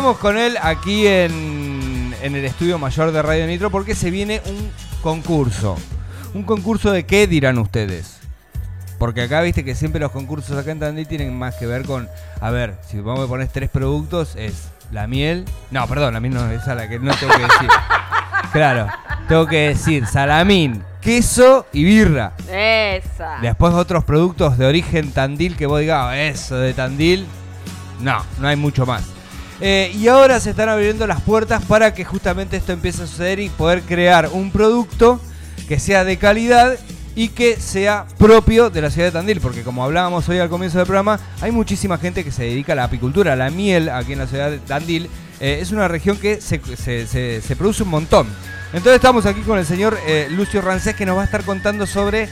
estamos con él aquí en, en el estudio mayor de Radio Nitro porque se viene un concurso. ¿Un concurso de qué dirán ustedes? Porque acá viste que siempre los concursos acá en Tandil tienen más que ver con, a ver, si vamos a poner tres productos, es la miel. No, perdón, la miel no es a la que no tengo que decir. Claro, tengo que decir salamín, queso y birra. Esa. Después otros productos de origen Tandil que vos digas, "Oh, eso de Tandil. No, no hay mucho más. Eh, y ahora se están abriendo las puertas para que justamente esto empiece a suceder y poder crear un producto que sea de calidad y que sea propio de la ciudad de Tandil, porque como hablábamos hoy al comienzo del programa, hay muchísima gente que se dedica a la apicultura, a la miel aquí en la ciudad de Tandil. Eh, es una región que se, produce un montón. Entonces estamos aquí con el señor eh, Lucio Rancés que nos va a estar contando sobre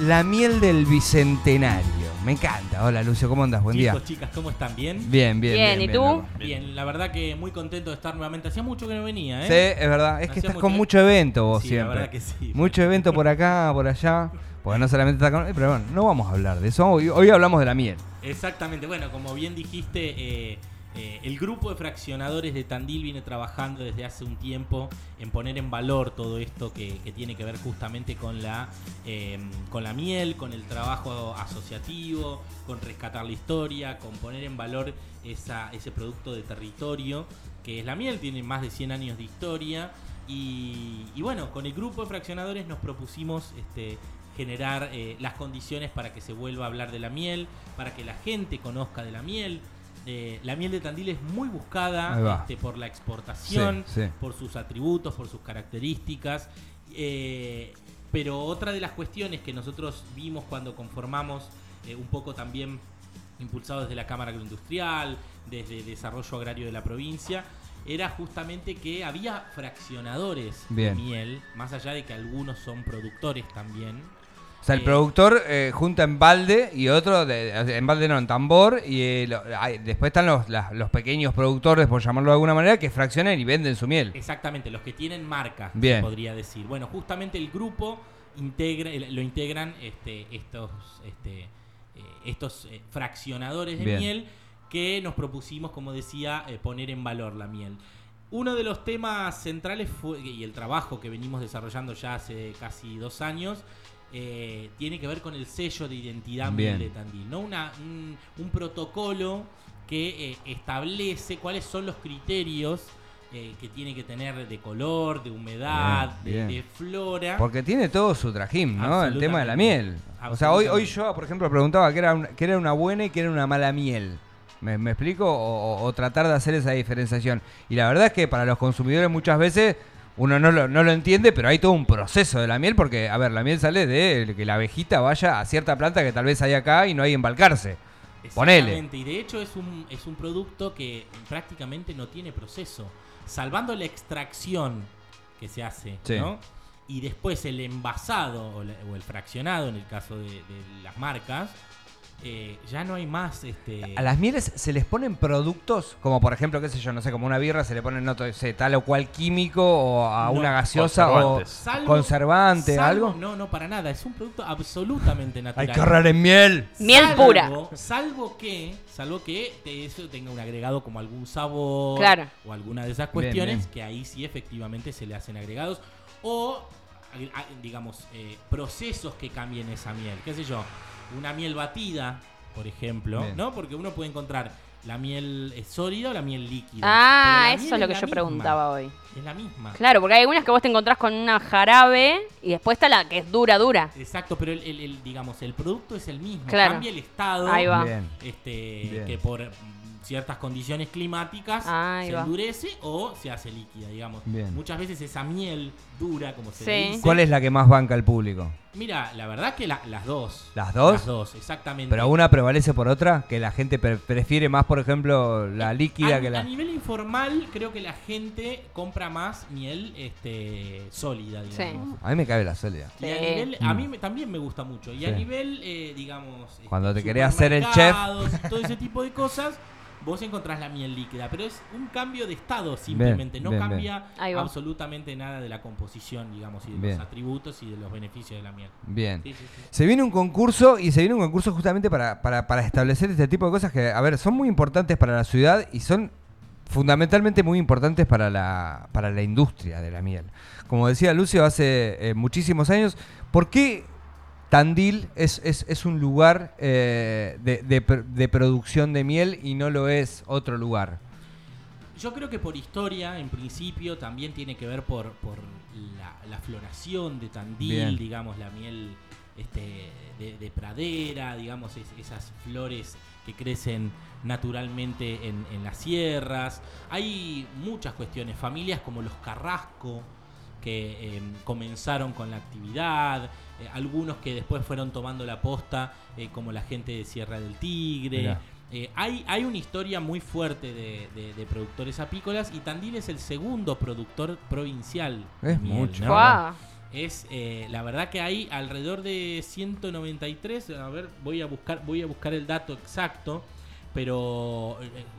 la miel del Bicentenario. Me encanta. Hola Lucio, ¿cómo andas? Buen día. Chicos, chicas, ¿cómo están? ¿Bien? Bien, bien. Bien, ¿y tú? loco. Bien, la verdad que muy contento de estar nuevamente. Hacía mucho que no venía, Sí, ¿eh? es verdad. Es que Hacía estás con mucho- mucho evento vos Sí, la siempre. verdad que sí. Mucho evento por acá, por allá. Porque no solamente está con. eh, Pero bueno, no vamos a hablar de eso. Hoy, hoy hablamos de la miel. Exactamente, bueno, como bien dijiste, eh, eh, el grupo de fraccionadores de Tandil viene trabajando desde hace un tiempo en poner en valor todo esto que, tiene que ver justamente con la, eh, con la miel, con el trabajo asociativo, con rescatar la historia, con poner en valor ese producto de territorio que es la miel, tiene más de 100 años de historia. Y, y bueno, con el grupo de fraccionadores nos propusimos este, generar eh, las condiciones para que se vuelva a hablar de la miel, para que la gente conozca de la miel. Eh, la miel de Tandil es muy buscada este, por la exportación, Sí, sí. por sus atributos, por sus características. Eh, pero otra de las cuestiones que nosotros vimos cuando conformamos eh, un poco también impulsado desde la Cámara Agroindustrial, desde Desarrollo Agrario de la provincia, era justamente que había fraccionadores Bien. de miel, más allá de que algunos son productores también. O sea, el productor eh, junta en balde y otro, de- en balde no, en tambor. Y eh, lo- hay- después están los, las- los pequeños productores, por llamarlo de alguna manera, que fraccionan y venden su miel. Exactamente, los que tienen marca, se Bien. podría decir. Bueno, justamente el grupo integra, el- lo integran este, estos, este, eh, estos eh, fraccionadores de Bien. miel que nos propusimos, como decía, eh, poner en valor la miel. Uno de los temas centrales fue, y el trabajo que venimos desarrollando ya hace casi dos años, eh, tiene que ver con el sello de identidad Bien. de Tandil, ¿no? Una, un, un protocolo que eh, establece cuáles son los criterios eh, que tiene que tener de color, de humedad, Bien, de, bien. de flora. Porque tiene todo su trajín, ¿no? El tema de la miel. O sea, hoy, hoy yo, por ejemplo, preguntaba qué era, una, qué era una buena y qué era una mala miel. ¿Me, me explico? O tratar de hacer esa diferenciación. Y la verdad es que para los consumidores muchas veces uno no lo, no lo entiende, pero hay todo un proceso de la miel porque, a ver, la miel sale de que la abejita vaya a cierta planta que tal vez hay acá y no hay embalcarse. Ponele. Exactamente, y de hecho es un, es un producto que prácticamente no tiene proceso. Salvando la extracción que se hace, Sí. ¿no? Y después el envasado o, la- o el fraccionado, en el caso de, de las marcas, eh, ya no hay más este A las mieles se les ponen productos, como por ejemplo, qué sé yo, no sé, como una birra se le ponen no sé, tal o cual químico o a No, una gaseosa o. Salvo- conservante, salvo- algo. No, no, para nada. Es un producto absolutamente Hay natural. que ahorrar en miel. Miel Salvo- pura. Salvo que, salvo que te- eso tenga un agregado como algún sabor Claro. o alguna de esas cuestiones bien. que ahí sí efectivamente se le hacen agregados o digamos eh, procesos que cambien esa miel. ¿Qué sé yo? Una miel batida, por ejemplo, Bien. ¿no? Porque uno puede encontrar la miel eh, sólida o la miel líquida. Ah, eso es lo que yo misma. preguntaba hoy. Es la misma. Claro, porque hay algunas que vos te encontrás con una jarabe y después está la que es dura, dura. Exacto, pero el, el- el, digamos, el producto es el mismo. Claro. Cambia el estado. Ahí va. Bien. este Bien. que por ciertas condiciones climáticas Ahí se va. endurece o se hace líquida, digamos. Bien. Muchas veces esa miel dura, como se Sí. le dice. ¿Cuál es la que más banca al público? Mira, la verdad que la- las dos. ¿Las dos? Las dos, exactamente. ¿Pero una prevalece por otra? ¿Que la gente pre- prefiere más, por ejemplo, la líquida a, que a la...? nivel informal, creo que la gente compra más miel este, sólida, Sí. digamos. A mí me cabe la sólida. Y a, Sí. nivel, a mí me- también me gusta mucho. Y a Sí. nivel, eh, digamos. este, Cuando te querés hacer el chef. supermercados y Todo ese tipo de cosas. Vos encontrás la miel líquida, pero es un cambio de estado simplemente. no bien, cambia absolutamente nada de la composición, digamos, y de Bien. los atributos y de los beneficios de la miel. Bien. Sí, sí, sí. Se viene un concurso y se viene un concurso justamente para, para, para establecer este tipo de cosas que, a ver, son muy importantes para la ciudad y son fundamentalmente muy importantes para la, para la industria de la miel. Como decía Lucio hace eh, muchísimos años, ¿por qué Tandil es, es, es un lugar eh, de, de pr- de producción de miel y no lo es otro lugar? Yo creo que por historia, en principio, también tiene que ver por, por la, la floración de Tandil, Bien. digamos, la miel este, de, de pradera, digamos, es- esas flores que crecen naturalmente en, en las sierras. Hay muchas cuestiones, familias como los Carrasco, que eh, comenzaron con la actividad, eh, algunos que después fueron tomando la posta, eh, como la gente de Sierra del Tigre. Eh, hay, hay una historia muy fuerte de, de- de productores apícolas y Tandil es el segundo productor provincial. Es miel, mucho. Es eh, la verdad que hay alrededor de 193, a ver, voy a buscar voy a buscar el dato exacto, pero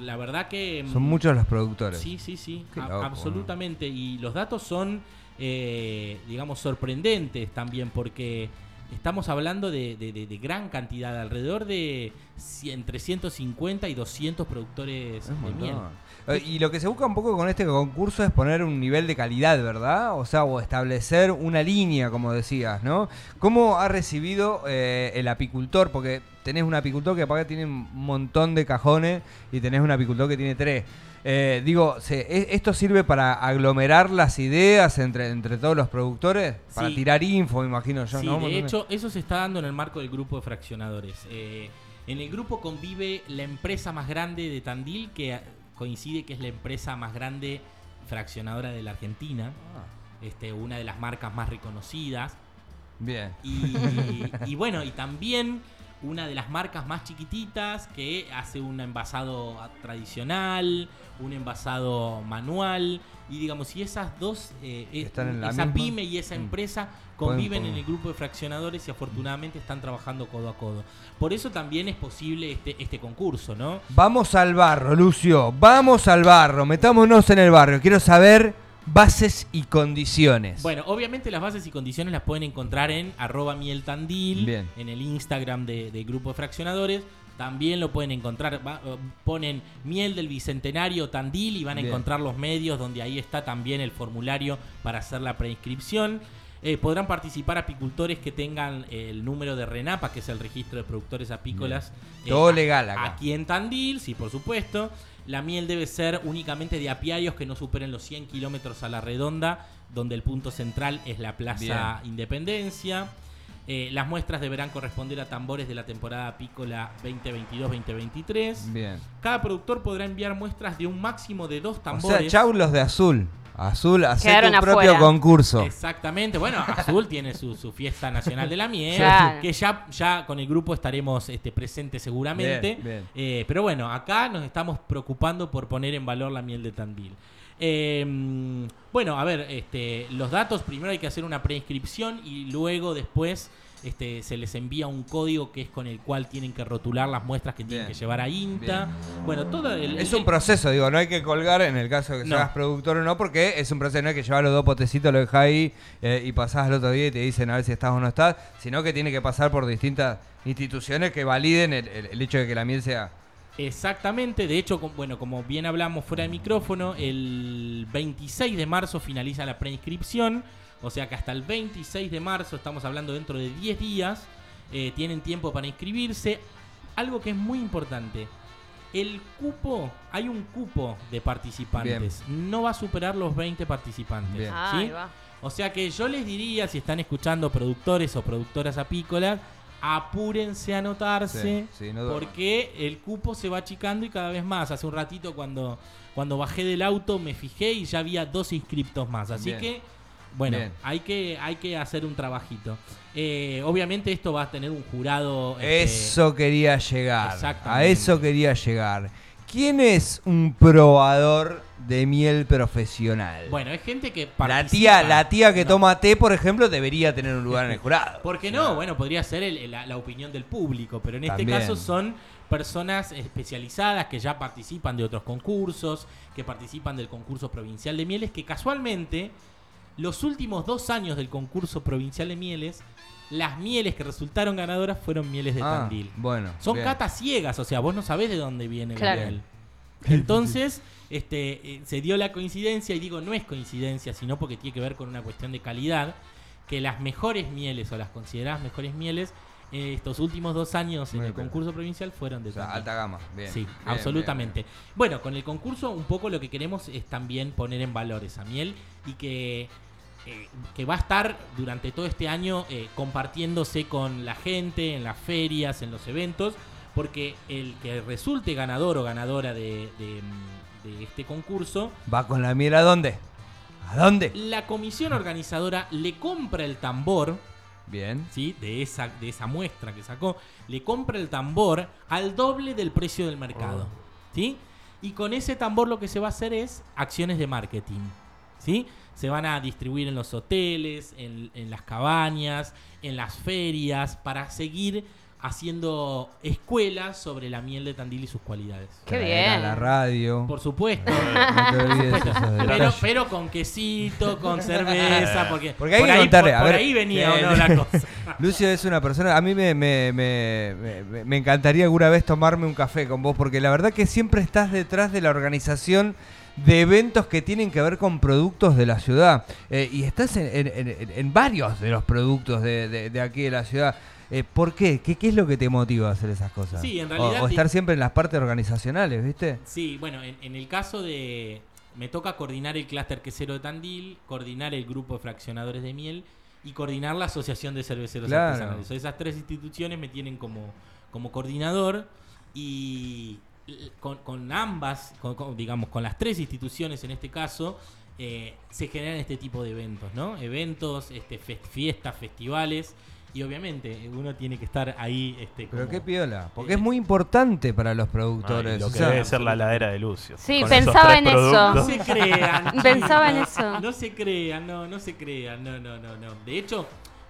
la verdad que Son mm, muchos los productores. Sí, sí, sí, Qué a- loco, absolutamente. Y los datos son, eh, digamos, sorprendentes también, porque estamos hablando de, de- de- de gran cantidad, alrededor de entre 150 y 200 productores de miel. Eh, Y lo que se busca un poco con este concurso es poner un nivel de calidad, ¿verdad? O sea, o establecer una línea, como decías, ¿no? ¿Cómo ha recibido eh, el apicultor? Porque tenés un apicultor que aparte tiene un montón de cajones y tenés un apicultor que tiene tres. Eh, digo, se- ¿esto sirve para aglomerar las ideas entre, entre todos los productores? Para Sí. tirar info, me imagino yo, Sí, de hecho, eso se está dando en el marco del grupo de fraccionadores. Eh, en el grupo convive la empresa más grande de Tandil, que coincide que es la empresa más grande fraccionadora de la Argentina, Ah, este, una de las marcas más reconocidas. bien. Y, y bueno, y también una de las marcas más chiquititas que hace un envasado tradicional, un envasado manual. Y digamos, si esas dos, eh, Están en la esa misma. pyme y esa Mm. empresa conviven en el grupo de fraccionadores y afortunadamente están trabajando codo a codo. Por eso también es posible este, este concurso, ¿no? Vamos al barro, Lucio. Vamos al barro. Metámonos en el barrio. Quiero saber bases y condiciones. Bueno, obviamente las bases y condiciones las pueden encontrar en arroba mieltandil, Bien. en el Instagram de- del grupo de fraccionadores. También lo pueden encontrar, va- eh, ponen miel del bicentenario Tandil y van a Bien. encontrar los medios donde ahí está también el formulario para hacer la preinscripción. Eh, podrán participar apicultores que tengan el número de RENAPA, que es el registro de productores apícolas. eh, Todo a- legal acá. Aquí en Tandil, sí, por supuesto. La miel debe ser únicamente de apiarios que no superen los 100 kilómetros a la redonda, donde el punto central es la Plaza Independencia. Eh, las muestras deberán corresponder a tambores de la temporada apícola 2022-2023. Bien. Cada productor podrá enviar muestras de un máximo de dos O tambores. sea, chau los de azul. Azul, hace Quedaron tu propio concurso. Exactamente, bueno, Azul tiene su, su fiesta nacional de la miel, Claro. que ya, ya con el grupo estaremos este, presentes seguramente. Bien, bien. Eh, pero bueno, acá nos estamos preocupando por poner en valor la miel de Tandil. Eh, bueno, a ver, este, los datos, primero hay que hacer una preinscripción y luego después este, se les envía un código que es con el cual tienen que rotular las muestras que tienen Bien. que llevar a INTA. Bueno, todo el... Es el- un proceso, digo, no hay que colgar en el caso de que No. seas productor o no, porque es un proceso, no hay que llevar los dos potecitos, lo dejas ahí eh, y pasás al otro día y te dicen a ver si estás o no estás, sino que tiene que pasar por distintas instituciones que validen el, el- el hecho de que la miel sea... Exactamente, de hecho, bueno, como bien hablamos fuera de micrófono, el 26 de marzo finaliza la preinscripción, o sea que hasta el 26 de marzo, estamos hablando dentro de 10 días, eh, tienen tiempo para inscribirse. Algo que es muy importante, el cupo, hay un cupo de participantes, no va a superar los 20 participantes. Bien. Ah, ¿sí? ahí va. O sea que yo les diría, si están escuchando productores o productoras apícolas, apúrense a anotarse, Sí, sí, no duerman. porque el cupo se va achicando y cada vez más. Hace un ratito cuando, cuando bajé del auto me fijé y ya había dos inscriptos más. Así Bien. que, bueno, Bien. hay que, hay que hacer un trabajito. Eh, obviamente esto va a tener un jurado... este, Eso quería llegar. A eso quería llegar. ¿Quién es un probador de miel profesional? Bueno, es gente que la participa. tía, la tía que No. toma té, por ejemplo, debería tener un lugar en el jurado. ¿Por qué no? Bueno, podría ser el- la, la opinión del público, pero en este También. caso son personas especializadas que ya participan de otros concursos, que participan del concurso provincial de mieles, que casualmente los últimos dos años del concurso provincial de mieles, las mieles que resultaron ganadoras fueron mieles de Ah, Tandil. Bueno. Son bien. catas ciegas, o sea, vos no sabés de dónde viene Claro. la miel. Entonces, este, eh, se dio la coincidencia, y digo no es coincidencia, sino porque tiene que ver con una cuestión de calidad, que las mejores mieles o las consideradas mejores mieles eh, estos últimos dos años en Muy el bien. concurso provincial fueron de O sea, alta gama. Bien. Sí, bien, absolutamente. Bueno, con el concurso un poco lo que queremos es también poner en valor esa miel y que, eh, que va a estar durante todo este año eh, compartiéndose con la gente en las ferias, en los eventos, porque el que resulte ganador o ganadora de, de, de este concurso. ¿Va con la miel a dónde? ¿A dónde? la comisión organizadora le compra el tambor Bien. ¿sí? de, esa, de esa muestra que sacó, le compra el tambor al doble del precio del mercado. ¿sí? Y con ese tambor lo que se va a hacer es acciones de marketing. ¿sí? Se van a distribuir en los hoteles, en, en las cabañas, en las ferias, para seguir haciendo escuelas sobre la miel de Tandil y sus cualidades. Qué bien. la radio. Por supuesto. No te olvides esos Pero, con quesito, con cerveza, porque, Porque hay por, que ahí, contarle, por- a por ver, ahí venía o no la cosa. Lucio es una persona, a mí me, me, me- me- me encantaría alguna vez tomarme un café con vos, porque la verdad que siempre estás detrás de la organización de eventos que tienen que ver con productos de la ciudad. Eh, y estás en, en- en- en varios de los productos de, de- de aquí de la ciudad. Eh, ¿Por qué? qué? ¿Qué es lo que te motiva a hacer esas cosas? Sí, en realidad o, estar siempre en las partes organizacionales, ¿viste? Sí, bueno, en, en el caso de... Me toca coordinar el clúster quesero de Tandil, coordinar el grupo de fraccionadores de miel y coordinar la Asociación de Cerveceros Claro. Artesanales. Esas tres instituciones me tienen como, como coordinador y con, con ambas, con- con- digamos, con las tres instituciones en este caso, eh, se generan este tipo de eventos, ¿no? Eventos, este, fest- fiestas, festivales y obviamente uno tiene que estar ahí. Este, Pero como- qué piola, porque Eh, es muy importante para los productores. Ay, lo o que sea, debe ser la ladera de Lucio. Sí, pensaba en eso. No se crean. Pensaba en eso. No se crean, no, no se crean. No, no, no, no. De hecho,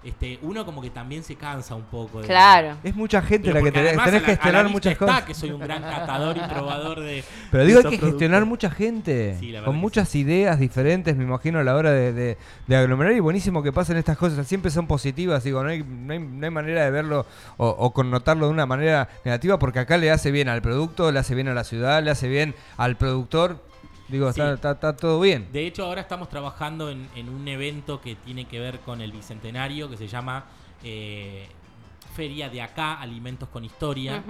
este, uno como que también se cansa un poco. de- Claro. es mucha gente la que tenés, además tenés a que gestionar muchas está cosas. que soy un gran catador y probador de. Pero digo, hay de que esos gestionar mucha gente, Sí, la verdad con que muchas ideas diferentes, me imagino, a la hora de, de- de aglomerar. Y buenísimo que pasen estas cosas, siempre son positivas, digo, no hay, no hay, no hay manera de verlo o, o connotarlo de una manera negativa, porque acá le hace bien al producto, le hace bien a la ciudad, le hace bien al productor. Digo, Sí. está, está- está todo bien. De hecho, ahora estamos trabajando en, en un evento que tiene que ver con el bicentenario que se llama eh, Feria de Acá, Alimentos con Historia.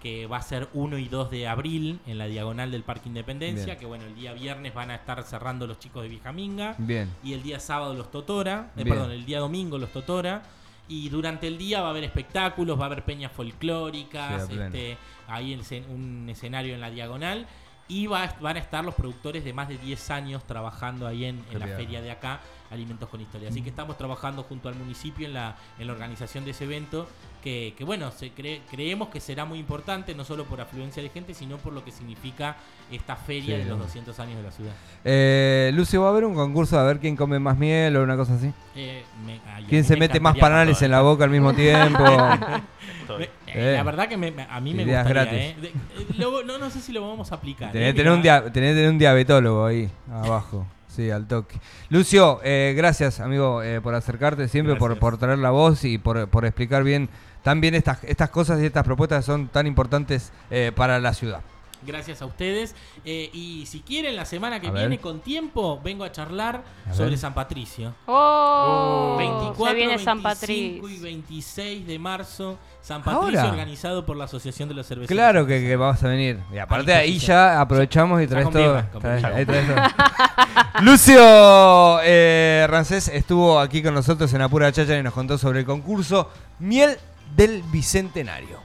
Que va a ser 1 y 2 de abril en la diagonal del Parque Independencia, Bien. que bueno, el día viernes van a estar cerrando los chicos de Vijaminga Bien. y el día sábado los Totora, eh, perdón, el día domingo los Totora y durante el día va a haber espectáculos, va a haber peñas folclóricas, Sí, este, ahí en un escenario en la diagonal y va a- van a estar los productores de más de 10 años trabajando ahí en, la feria de acá, Alimentos con Historia. Así que estamos trabajando junto al municipio en la, en la organización de ese evento, que, que, bueno, se cree- creemos que será muy importante, no solo por afluencia de gente, sino por lo que significa esta feria Sí, de los ¿no? 200 años de la ciudad. Eh, Lucio, ¿va a haber un concurso a ver quién come más miel o una cosa así? Eh, me- ay, ¿Quién se me mete más panales en la boca al mismo tiempo? Eh. La verdad que me- a mí me gustaría, gratis. ¿eh? De- no, no sé si lo vamos a aplicar. Tenés ¿eh? que tener un, dia- tenés tener un diabetólogo ahí, abajo. Sí, al toque. Lucio, eh, gracias, amigo, eh, por acercarte siempre, por, por traer la voz y por, por explicar bien tan bien estas, estas cosas y estas propuestas que son tan importantes eh, para la ciudad. Gracias a ustedes. Eh, y si quieren, la semana que A ver. viene, con tiempo, vengo a charlar A sobre ver. San Patricio. Oh, 24, se viene San 25 y Patricio. 26 de marzo, San Patricio, Ahora. organizado por la Asociación de los Cerveceros. Claro que, que vas a venir. Y aparte ahí disposición. ya aprovechamos y todo. ahí traes todo. Lucio eh, Rancés estuvo aquí con nosotros en Apura Chacha y nos contó sobre el concurso Miel del Bicentenario.